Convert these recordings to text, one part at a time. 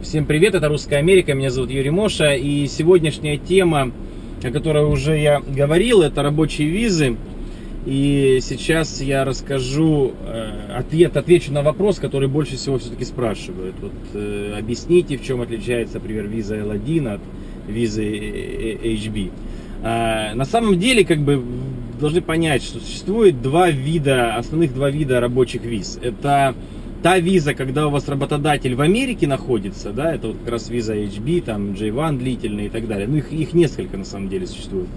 Всем привет, это Русская Америка, меня зовут Юрий Моша, и сегодняшняя тема, о которой уже я говорил, это рабочие визы. И сейчас я расскажу, э, ответ, отвечу на вопрос, который больше всего все-таки спрашивают. Вот, э, объясните, в чем отличается, например, виза L1 от визы HB. А, на самом деле, как бы, должны понять, что существует два вида, основных два вида рабочих виз. Это та виза, когда у вас работодатель в Америке находится, да, это вот как раз виза HB, там J1 длительная и так далее. Ну, их, их несколько на самом деле существует.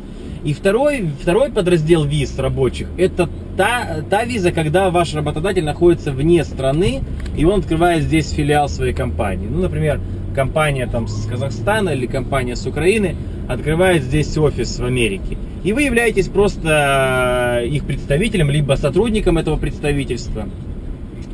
И второй, второй подраздел виз рабочих, это та, та виза, когда ваш работодатель находится вне страны, и он открывает здесь филиал своей компании. Ну, например, компания там с Казахстана или компания с Украины открывает здесь офис в Америке. И вы являетесь просто их представителем, либо сотрудником этого представительства.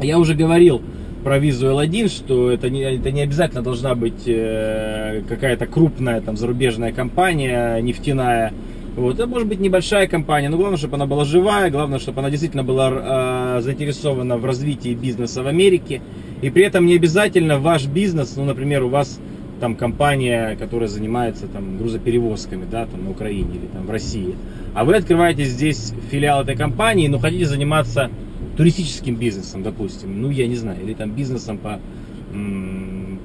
Я уже говорил про визу L1, что это не, это не обязательно должна быть э, какая-то крупная там зарубежная компания, нефтяная. Вот. Это может быть небольшая компания, но главное, чтобы она была живая, главное, чтобы она действительно была э, заинтересована в развитии бизнеса в Америке. И при этом не обязательно ваш бизнес, ну, например, у вас там компания, которая занимается там грузоперевозками, да, там на Украине или там в России, а вы открываете здесь филиал этой компании, но хотите заниматься туристическим бизнесом, допустим, ну, я не знаю, или там бизнесом по,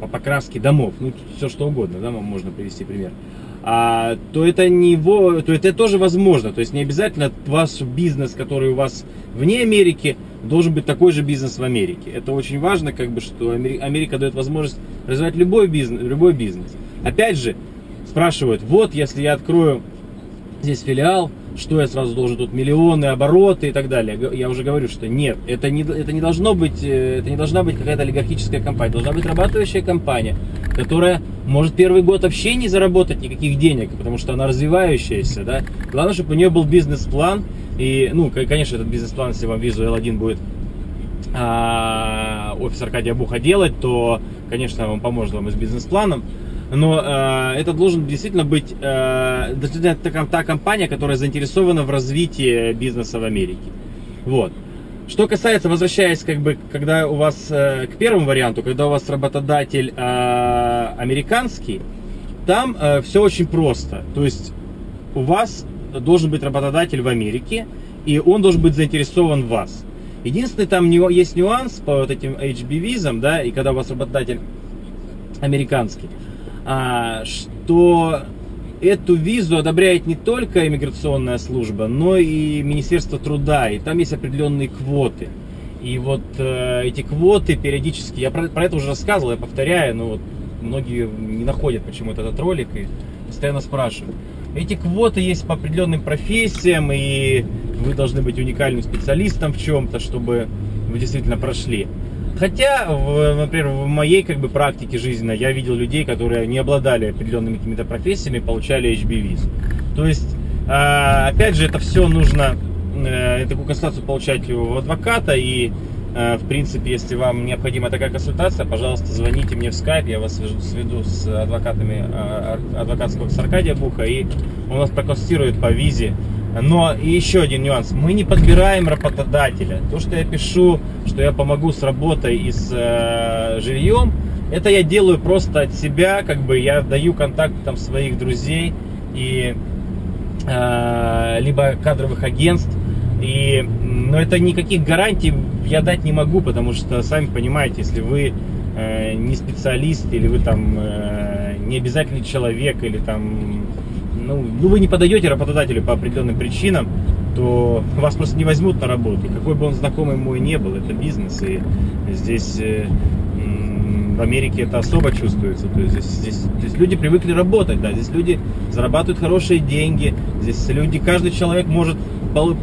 по покраске домов, ну, все что угодно, да, можно привести пример, а, то это не его, то это тоже возможно, то есть не обязательно ваш бизнес, который у вас вне Америки, должен быть такой же бизнес в Америке. Это очень важно, как бы, что Америка дает возможность развивать любой бизнес, любой бизнес. Опять же, спрашивают, вот, если я открою здесь филиал, что я сразу должен тут миллионы, обороты и так далее. Я уже говорю, что нет, это не, это не должно быть, э, это не должна быть какая-то олигархическая компания, должна быть работающая компания, которая может первый год вообще не заработать никаких денег, потому что она развивающаяся, да. Главное, чтобы у нее был бизнес-план, и, ну, конечно, этот бизнес-план, если вам визу L1 будет а, офис Аркадия Буха делать, то, конечно, он поможет вам и с бизнес-планом но э, это должен действительно быть э, та, та компания, которая заинтересована в развитии бизнеса в Америке. Вот. Что касается, возвращаясь, как бы, когда у вас э, к первому варианту, когда у вас работодатель э, американский, там э, все очень просто. То есть у вас должен быть работодатель в Америке, и он должен быть заинтересован в вас. Единственный там есть нюанс по вот этим HB визам, да, и когда у вас работодатель американский, что эту визу одобряет не только иммиграционная служба, но и Министерство труда, и там есть определенные квоты. И вот э, эти квоты периодически, я про, про это уже рассказывал, я повторяю, но вот многие не находят почему-то этот ролик и постоянно спрашивают. Эти квоты есть по определенным профессиям, и вы должны быть уникальным специалистом в чем-то, чтобы вы действительно прошли. Хотя, например, в моей как бы практике жизненной я видел людей, которые не обладали определенными какими-то профессиями, получали HB-визу. То есть, а, опять же, это все нужно, э, такую консультацию получать у адвоката и э, в принципе, если вам необходима такая консультация, пожалуйста, звоните мне в скайп, я вас сведу с адвокатами а, адвокатского с Аркадия Буха, и он вас проконсультирует по визе но еще один нюанс. Мы не подбираем работодателя. То, что я пишу, что я помогу с работой и с э, жильем, это я делаю просто от себя, как бы я даю контакт там своих друзей и э, либо кадровых агентств. И, но это никаких гарантий я дать не могу, потому что, сами понимаете, если вы э, не специалист или вы там э, не обязательный человек или там ну, ну вы не подаете работодателю по определенным причинам, то вас просто не возьмут на работу. Какой бы он знакомый мой не был, это бизнес, и здесь э, в Америке это особо чувствуется. То есть здесь, здесь, здесь люди привыкли работать, да, здесь люди зарабатывают хорошие деньги, здесь люди, каждый человек может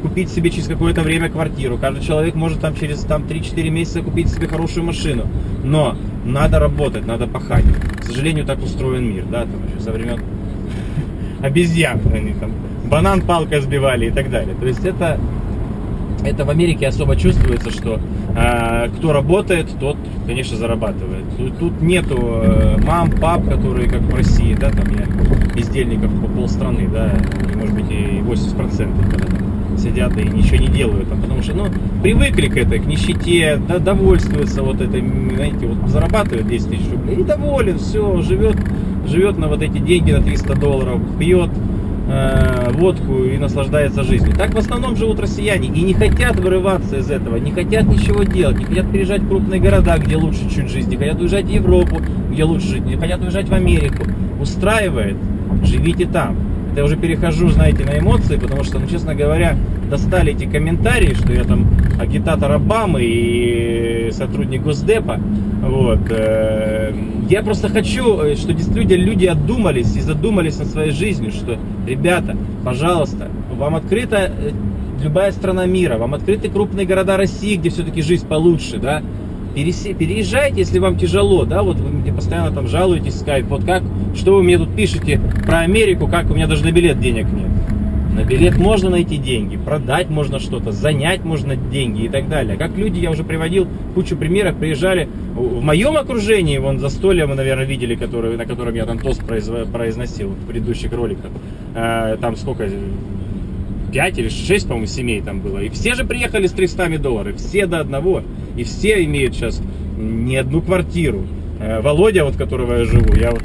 купить себе через какое-то время квартиру, каждый человек может там через там, 3-4 месяца купить себе хорошую машину, но надо работать, надо пахать. К сожалению, так устроен мир, да, там еще со времен обезьян, они там банан палкой сбивали и так далее. То есть это, это в Америке особо чувствуется, что э, кто работает, тот, конечно, зарабатывает. Тут, тут нету э, мам, пап, которые как в России, да, там я издельников по полстраны, да, может быть и 80%, когда там сидят и ничего не делают, там, потому что, ну, привыкли к этой, к нищете, да, довольствуются вот этой, знаете, вот зарабатывает 10 тысяч рублей и доволен, все, живет, живет на вот эти деньги на 300 долларов, пьет, э, водку и наслаждается жизнью. Так в основном живут россияне и не хотят вырываться из этого, не хотят ничего делать, не хотят переезжать в крупные города, где лучше чуть жизнь, не хотят уезжать в Европу, где лучше жить, не хотят уезжать в Америку. Устраивает, живите там. Это я уже перехожу, знаете, на эмоции, потому что, ну, честно говоря, достали эти комментарии, что я там агитатор Обамы и сотрудник Госдепа. Вот. Э, я просто хочу, э, что действительно люди отдумались и задумались над своей жизнью, что, ребята, пожалуйста, вам открыта э, любая страна мира, вам открыты крупные города России, где все-таки жизнь получше, да, переезжайте, если вам тяжело, да, вот вы мне постоянно там жалуетесь скайп, вот как, что вы мне тут пишете про Америку, как у меня даже на билет денег нет. На билет можно найти деньги, продать можно что-то, занять можно деньги и так далее. Как люди, я уже приводил кучу примеров, приезжали в моем окружении, вон за столем вы, наверное, видели, который, на котором я там тост произносил в предыдущих роликах. А, там сколько, 5 или 6, по-моему, семей там было. И все же приехали с 300 долларов, все до одного. И все имеют сейчас не одну квартиру. Э, Володя, вот которого я живу, я вот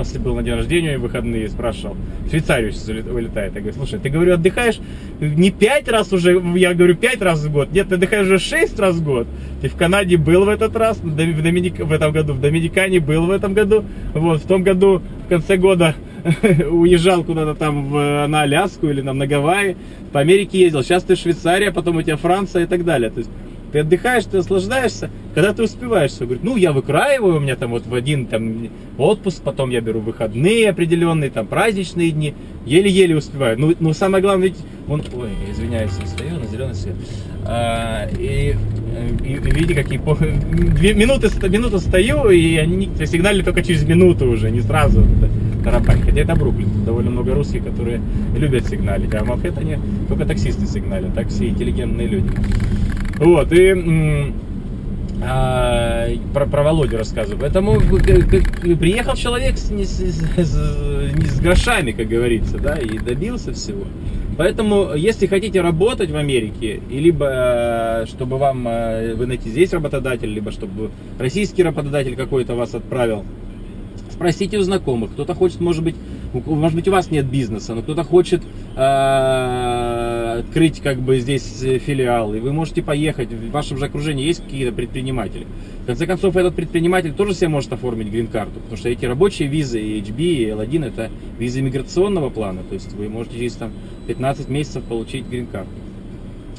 после был на день рождения в выходные спрашивал, в Швейцарию сейчас вылетает. Я говорю, слушай, ты, говорю, отдыхаешь не пять раз уже, я говорю, пять раз в год. Нет, ты отдыхаешь уже шесть раз в год. Ты в Канаде был в этот раз, в, Доминик... в этом году, в Доминикане был в этом году. Вот, в том году, в конце года, уезжал куда-то там в, на Аляску или на Гавайи, по Америке ездил. Сейчас ты Швейцария, потом у тебя Франция и так далее. То есть ты отдыхаешь, ты наслаждаешься, когда ты успеваешь все. Говорит, ну я выкраиваю, у меня там вот в один там отпуск, потом я беру выходные определенные, там праздничные дни, еле-еле успеваю. Ну, ну самое главное, ведь он, ой, извиняюсь, стою на зеленый свет. А, и, и, и видите, какие по, две минуты, минуту стою, и они сигналили только через минуту уже, не сразу тарапать. Хотя это Бруклин, довольно много русских, которые любят сигналить, а в Манхэттене только таксисты сигналят, так все интеллигентные люди. Вот, и а, про, про Володю рассказываю. Поэтому приехал человек с, не, с, с, не с грошами, как говорится, да, и добился всего. Поэтому, если хотите работать в Америке, и либо чтобы вам э, вы найти здесь работодатель, либо чтобы российский работодатель какой-то вас отправил спросите у знакомых. Кто-то хочет, может быть, может быть, у вас нет бизнеса, но кто-то хочет э, открыть как бы здесь филиал, и вы можете поехать, в вашем же окружении есть какие-то предприниматели. В конце концов, этот предприниматель тоже себе может оформить грин-карту, потому что эти рабочие визы, и HB, и L1, это визы миграционного плана, то есть вы можете через там 15 месяцев получить грин-карту.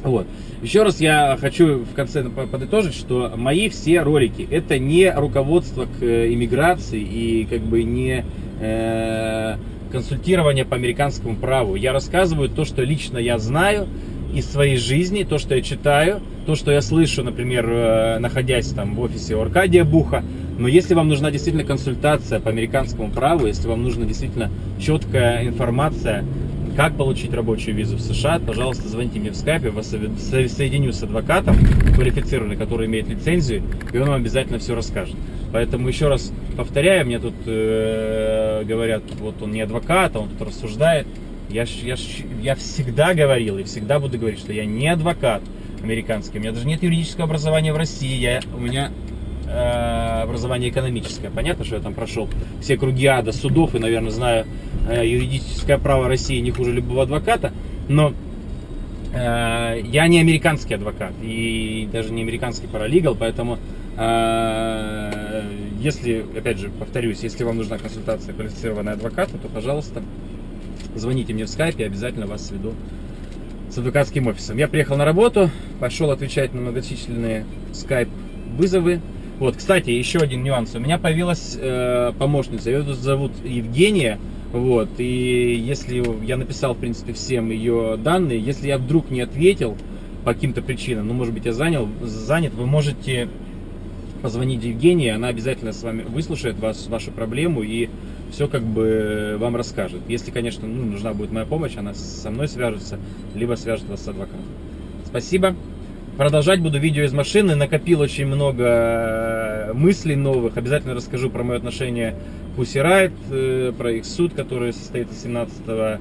Вот. Еще раз я хочу в конце подытожить, что мои все ролики это не руководство к э, иммиграции и как бы не э, консультирование по американскому праву. Я рассказываю то, что лично я знаю из своей жизни, то, что я читаю, то, что я слышу, например, э, находясь там в офисе у Аркадия Буха. Но если вам нужна действительно консультация по американскому праву, если вам нужна действительно четкая информация как получить рабочую визу в США, пожалуйста, звоните мне в скайпе, вас соединю с адвокатом квалифицированным, который имеет лицензию, и он вам обязательно все расскажет. Поэтому еще раз повторяю, мне тут э, говорят, вот он не адвокат, а он тут рассуждает. Я, я, я всегда говорил и всегда буду говорить, что я не адвокат американский. У меня даже нет юридического образования в России. Я, у меня э, образование экономическое. Понятно, что я там прошел все круги ада судов и, наверное, знаю Э, юридическое право России не хуже любого адвоката, но э, я не американский адвокат и даже не американский паралигал, поэтому э, если, опять же, повторюсь, если вам нужна консультация квалифицированного адвоката, то, пожалуйста, звоните мне в скайпе, обязательно вас сведу с адвокатским офисом. Я приехал на работу, пошел отвечать на многочисленные скайп вызовы. Вот, кстати, еще один нюанс. У меня появилась э, помощница, ее зовут Евгения. Вот, и если я написал, в принципе, всем ее данные, если я вдруг не ответил по каким-то причинам, ну, может быть, я занял, занят, вы можете позвонить Евгении, она обязательно с вами выслушает вас, вашу проблему и все как бы вам расскажет. Если, конечно, ну, нужна будет моя помощь, она со мной свяжется, либо свяжет вас с адвокатом. Спасибо. Продолжать буду видео из машины. Накопил очень много мыслей новых. Обязательно расскажу про мое отношение Pussy Riot, э, про их суд, который состоится 17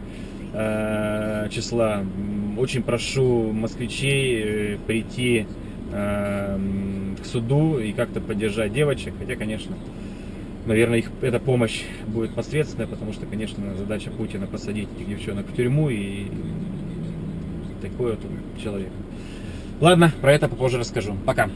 э, числа. очень прошу москвичей э, прийти э, к суду и как-то поддержать девочек. Хотя, конечно, наверное, их эта помощь будет посредственная, потому что, конечно, задача Путина посадить этих девчонок в тюрьму и такой вот человек. Ладно, про это попозже расскажу. Пока.